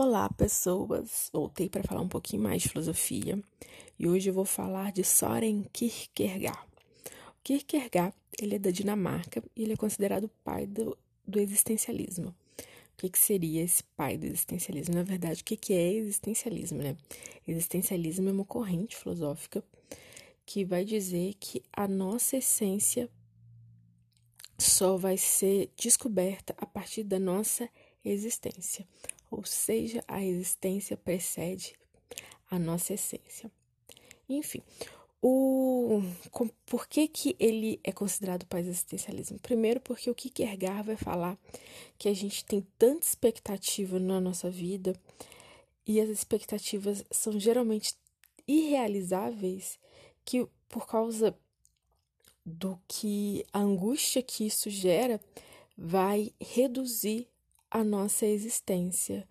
Olá, pessoas! Voltei para falar um pouquinho mais de filosofia e hoje eu vou falar de Soren Kierkegaard. O Kierkegaard ele é da Dinamarca e ele é considerado o pai do, do existencialismo. O que, que seria esse pai do existencialismo? Na verdade, o que, que é existencialismo? Né? Existencialismo é uma corrente filosófica que vai dizer que a nossa essência só vai ser descoberta a partir da nossa existência ou seja, a existência precede a nossa essência. Enfim, o, com, por que, que ele é considerado pai do existencialismo? Primeiro, porque o Kierkegaard vai falar que a gente tem tanta expectativa na nossa vida e as expectativas são geralmente irrealizáveis que por causa do que a angústia que isso gera vai reduzir a nossa existência.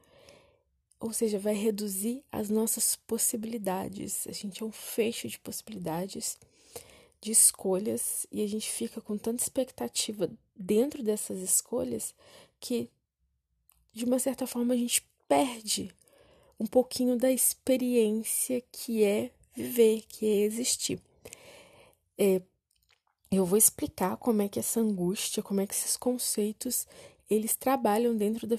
Ou seja, vai reduzir as nossas possibilidades. A gente é um fecho de possibilidades, de escolhas, e a gente fica com tanta expectativa dentro dessas escolhas que, de uma certa forma, a gente perde um pouquinho da experiência que é viver, que é existir. É, eu vou explicar como é que essa angústia, como é que esses conceitos eles trabalham dentro da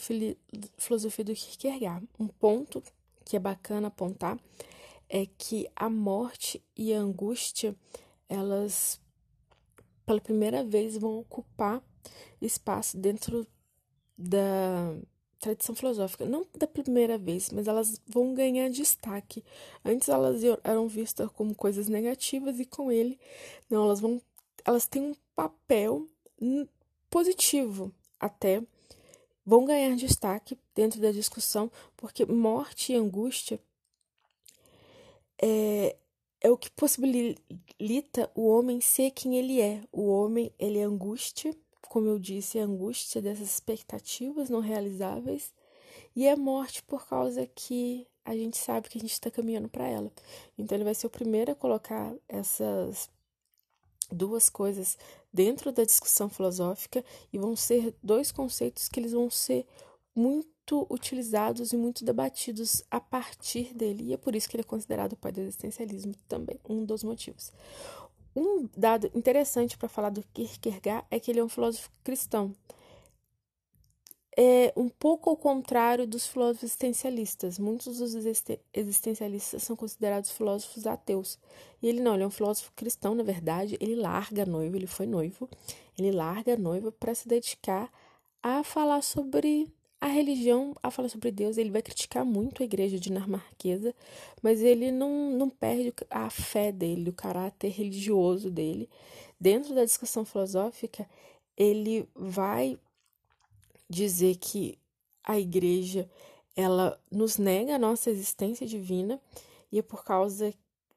filosofia do Kierkegaard. Um ponto que é bacana apontar é que a morte e a angústia, elas pela primeira vez vão ocupar espaço dentro da tradição filosófica. Não da primeira vez, mas elas vão ganhar destaque. Antes elas eram vistas como coisas negativas e com ele, não, elas vão elas têm um papel positivo até vão ganhar destaque dentro da discussão, porque morte e angústia é, é o que possibilita o homem ser quem ele é. O homem, ele é angústia, como eu disse, é angústia dessas expectativas não realizáveis, e é morte por causa que a gente sabe que a gente está caminhando para ela. Então, ele vai ser o primeiro a colocar essas duas coisas dentro da discussão filosófica e vão ser dois conceitos que eles vão ser muito utilizados e muito debatidos a partir dele. E é por isso que ele é considerado o pai do existencialismo também, um dos motivos. Um dado interessante para falar do Kierkegaard é que ele é um filósofo cristão é um pouco ao contrário dos filósofos existencialistas. Muitos dos existencialistas são considerados filósofos ateus. E ele não, ele é um filósofo cristão, na verdade. Ele larga a noiva, ele foi noivo. Ele larga a noiva para se dedicar a falar sobre a religião, a falar sobre Deus. Ele vai criticar muito a igreja dinamarquesa, mas ele não, não perde a fé dele, o caráter religioso dele. Dentro da discussão filosófica, ele vai dizer que a igreja ela nos nega a nossa existência divina e é por causa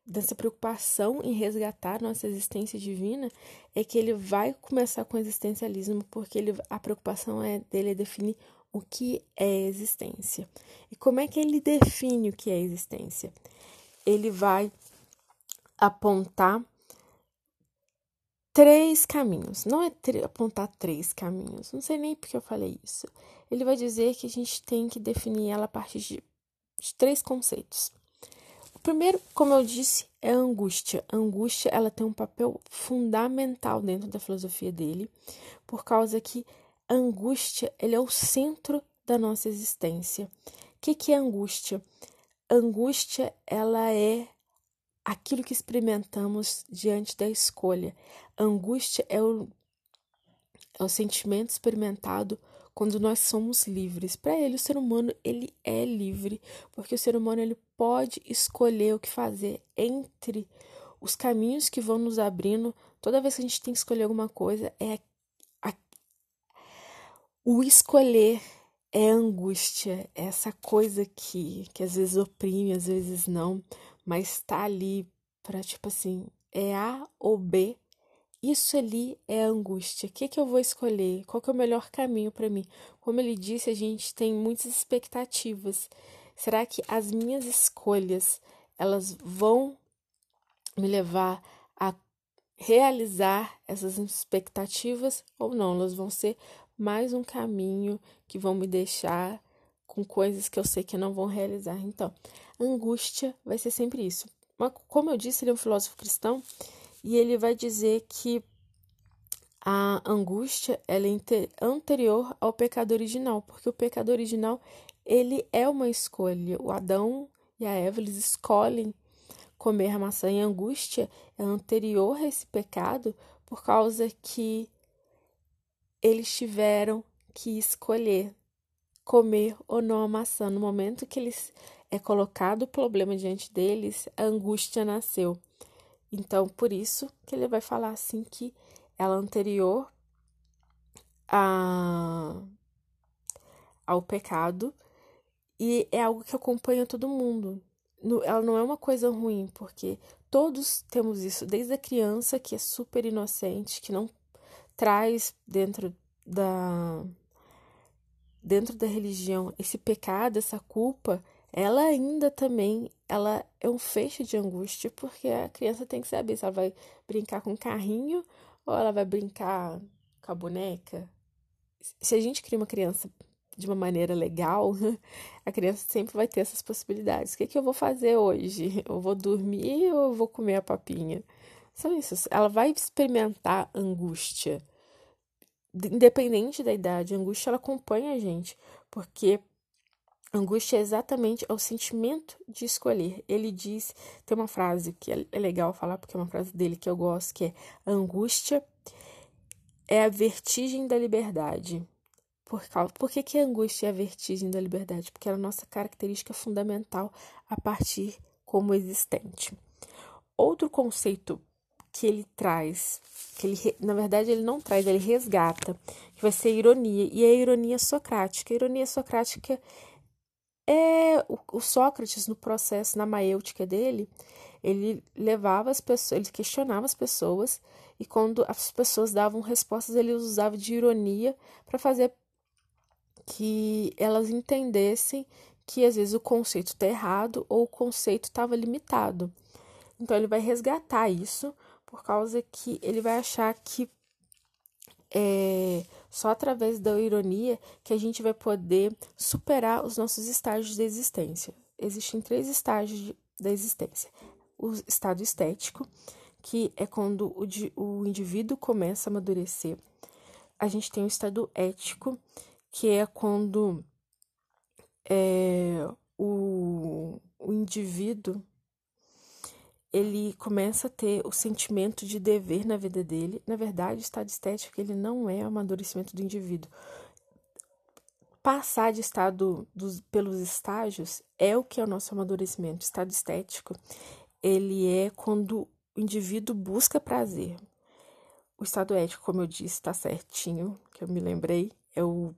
dessa preocupação em resgatar nossa existência divina é que ele vai começar com o existencialismo porque ele, a preocupação é dele é definir o que é existência. E como é que ele define o que é existência? Ele vai apontar três caminhos. Não é apontar três caminhos. Não sei nem porque eu falei isso. Ele vai dizer que a gente tem que definir ela a partir de, de três conceitos. O primeiro, como eu disse, é a angústia. A angústia ela tem um papel fundamental dentro da filosofia dele, por causa que a angústia ele é o centro da nossa existência. O que, que é angústia? Angústia ela é aquilo que experimentamos diante da escolha. Angústia é o, é o sentimento experimentado quando nós somos livres. Para ele, o ser humano ele é livre, porque o ser humano ele pode escolher o que fazer entre os caminhos que vão nos abrindo. Toda vez que a gente tem que escolher alguma coisa, é a, o escolher é angústia, é essa coisa que, que às vezes oprime, às vezes não mas tá ali para tipo assim, é A ou B. Isso ali é angústia. O que, que eu vou escolher? Qual que é o melhor caminho para mim? Como ele disse, a gente tem muitas expectativas. Será que as minhas escolhas elas vão me levar a realizar essas expectativas ou não? Elas vão ser mais um caminho que vão me deixar com coisas que eu sei que não vão realizar. Então, angústia vai ser sempre isso. Mas, como eu disse, ele é um filósofo cristão e ele vai dizer que a angústia ela é anterior ao pecado original, porque o pecado original ele é uma escolha. O Adão e a Eva eles escolhem comer a maçã e a angústia é anterior a esse pecado por causa que eles tiveram que escolher comer ou não a maçã. No momento que eles é colocado o problema diante deles, a angústia nasceu. Então, por isso que ele vai falar assim que ela anterior a, ao pecado e é algo que acompanha todo mundo. Ela não é uma coisa ruim, porque todos temos isso, desde a criança que é super inocente, que não traz dentro da dentro da religião esse pecado, essa culpa, ela ainda também ela é um feixe de angústia, porque a criança tem que saber se ela vai brincar com o carrinho ou ela vai brincar com a boneca. Se a gente cria uma criança de uma maneira legal, a criança sempre vai ter essas possibilidades. O que, é que eu vou fazer hoje? Eu vou dormir ou eu vou comer a papinha? São isso. Ela vai experimentar angústia independente da idade, a angústia ela acompanha a gente, porque angústia é exatamente o sentimento de escolher. Ele diz, tem uma frase que é, é legal falar, porque é uma frase dele que eu gosto, que é angústia é a vertigem da liberdade. Por, por que, que a angústia é a vertigem da liberdade? Porque é a nossa característica fundamental a partir como existente. Outro conceito que ele traz, que ele, na verdade ele não traz, ele resgata, que vai ser a ironia, e é a ironia socrática. A ironia socrática o, o Sócrates no processo, na maêutica dele, ele levava as pessoas, ele questionava as pessoas, e quando as pessoas davam respostas, ele usava de ironia para fazer que elas entendessem que às vezes o conceito está errado ou o conceito estava limitado. Então ele vai resgatar isso por causa que ele vai achar que é só através da ironia que a gente vai poder superar os nossos estágios de existência. Existem três estágios da existência: o estado estético, que é quando o, o indivíduo começa a amadurecer. A gente tem o estado ético, que é quando é, o, o indivíduo ele começa a ter o sentimento de dever na vida dele. Na verdade, o estado estético ele não é o amadurecimento do indivíduo. Passar de estado dos, pelos estágios é o que é o nosso amadurecimento. O estado estético ele é quando o indivíduo busca prazer. O estado ético, como eu disse, está certinho, que eu me lembrei, é o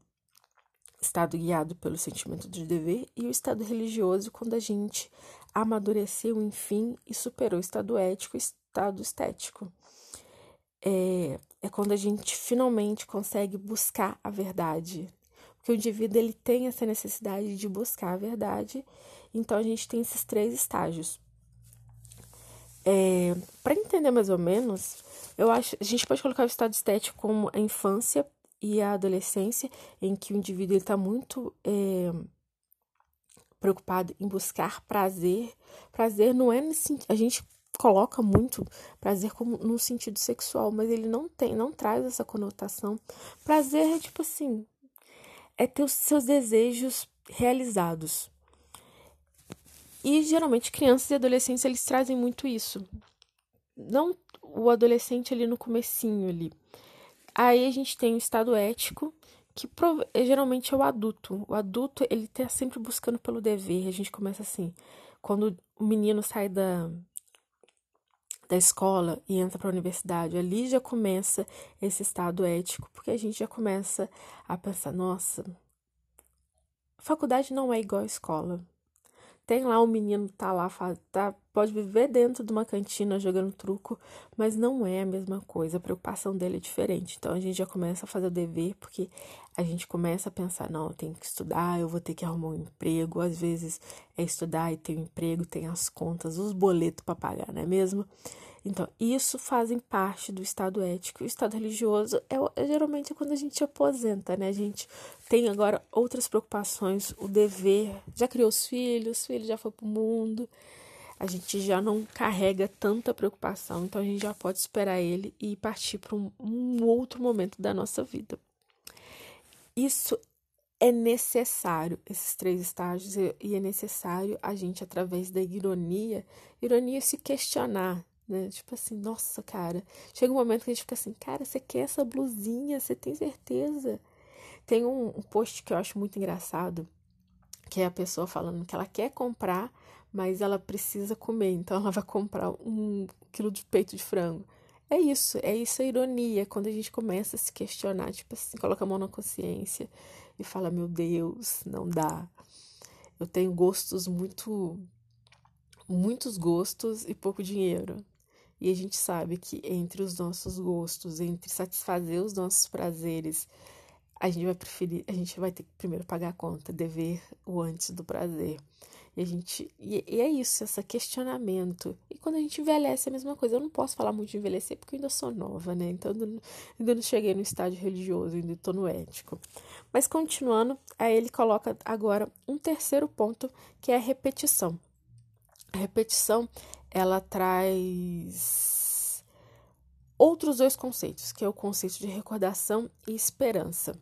estado guiado pelo sentimento de dever, e o estado religioso, quando a gente amadureceu, enfim, e superou o estado ético e estado estético. É, é quando a gente finalmente consegue buscar a verdade. Porque o indivíduo ele tem essa necessidade de buscar a verdade, então a gente tem esses três estágios. É, Para entender mais ou menos, eu acho a gente pode colocar o estado estético como a infância e a adolescência, em que o indivíduo está muito é, preocupado em buscar prazer. Prazer não é nesse, a gente coloca muito prazer como no sentido sexual, mas ele não tem, não traz essa conotação. Prazer é tipo assim, é ter os seus desejos realizados. E geralmente crianças e adolescentes eles trazem muito isso. Não o adolescente ali no comecinho ali. Aí a gente tem o estado ético, que é, geralmente é o adulto. O adulto, ele tá sempre buscando pelo dever. A gente começa assim, quando o menino sai da, da escola e entra para a universidade, ali já começa esse estado ético, porque a gente já começa a pensar, nossa, faculdade não é igual a escola. Tem lá o menino tá lá, tá pode viver dentro de uma cantina jogando truco, mas não é a mesma coisa. A preocupação dele é diferente. Então a gente já começa a fazer o dever, porque a gente começa a pensar: não, eu tenho que estudar, eu vou ter que arrumar um emprego. Às vezes é estudar e ter um emprego, tem as contas, os boletos para pagar, não é mesmo? Então, isso fazem parte do estado ético. O estado religioso é, é geralmente quando a gente se aposenta, né? A gente tem agora outras preocupações, o dever, já criou os filhos, os filhos já foi pro mundo, a gente já não carrega tanta preocupação, então a gente já pode esperar ele e partir para um, um outro momento da nossa vida. Isso é necessário, esses três estágios, e é necessário a gente, através da ironia, ironia se questionar, né? Tipo assim, nossa, cara. Chega um momento que a gente fica assim, cara, você quer essa blusinha? Você tem certeza? Tem um, um post que eu acho muito engraçado, que é a pessoa falando que ela quer comprar, mas ela precisa comer, então ela vai comprar um quilo de peito de frango. É isso, é isso a ironia, quando a gente começa a se questionar, tipo assim, coloca a mão na consciência e fala: Meu Deus, não dá. Eu tenho gostos muito. muitos gostos e pouco dinheiro. E a gente sabe que entre os nossos gostos, entre satisfazer os nossos prazeres, a gente vai preferir, a gente vai ter que primeiro pagar a conta, dever o antes do prazer. E a gente e, e é isso, esse questionamento. E quando a gente envelhece é a mesma coisa. Eu não posso falar muito de envelhecer porque eu ainda sou nova, né? Então ainda não, cheguei no estágio religioso, ainda estou no ético. Mas continuando, aí ele coloca agora um terceiro ponto, que é a repetição. A repetição, ela traz outros dois conceitos, que é o conceito de recordação e esperança.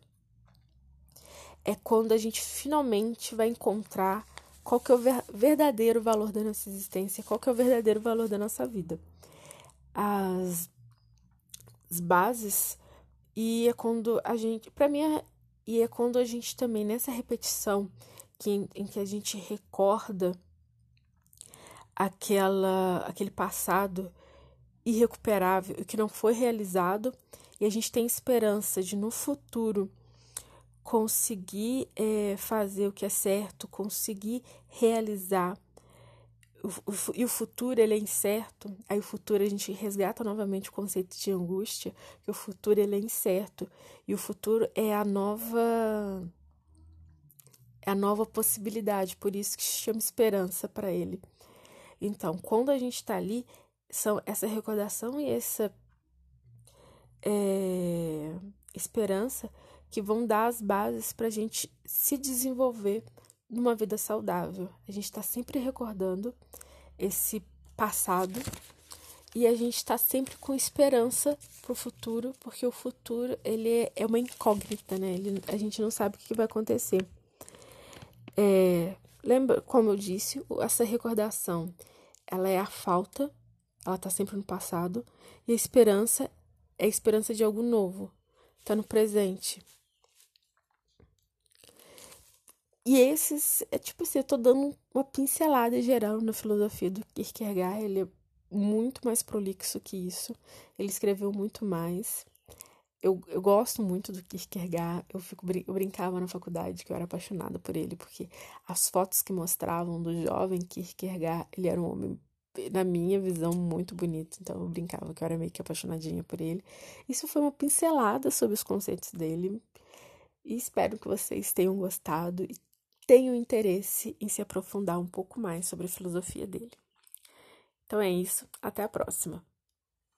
É quando a gente finalmente vai encontrar qual que é o verdadeiro valor da nossa existência, qual que é o verdadeiro valor da nossa vida. As, as bases e é quando a gente, para mim, é, e é quando a gente também nessa repetição que, em, em que a gente recorda aquela aquele passado irrecuperável, que não foi realizado, e a gente tem esperança de no futuro conseguir é, fazer o que é certo, conseguir realizar. E o futuro ele é incerto. Aí o futuro a gente resgata novamente o conceito de angústia, que o futuro ele é incerto e o futuro é a nova é a nova possibilidade, por isso que se chama esperança para ele. Então, quando a gente está ali, são essa recordação e essa é, esperança que vão dar as bases para a gente se desenvolver numa vida saudável. A gente está sempre recordando esse passado e a gente está sempre com esperança para o futuro, porque o futuro ele é uma incógnita, né? Ele, a gente não sabe o que vai acontecer. É, lembra, como eu disse, essa recordação, ela é a falta, ela está sempre no passado, e a esperança é a esperança de algo novo, está no presente. E esses, é tipo assim, eu tô dando uma pincelada geral na filosofia do Kierkegaard, ele é muito mais prolixo que isso, ele escreveu muito mais. Eu, eu gosto muito do Kierkegaard, eu, fico, eu brincava na faculdade que eu era apaixonada por ele, porque as fotos que mostravam do jovem Kierkegaard, ele era um homem, na minha visão, muito bonito, então eu brincava que eu era meio que apaixonadinha por ele. Isso foi uma pincelada sobre os conceitos dele, e espero que vocês tenham gostado e tenho interesse em se aprofundar um pouco mais sobre a filosofia dele. Então é isso, até a próxima.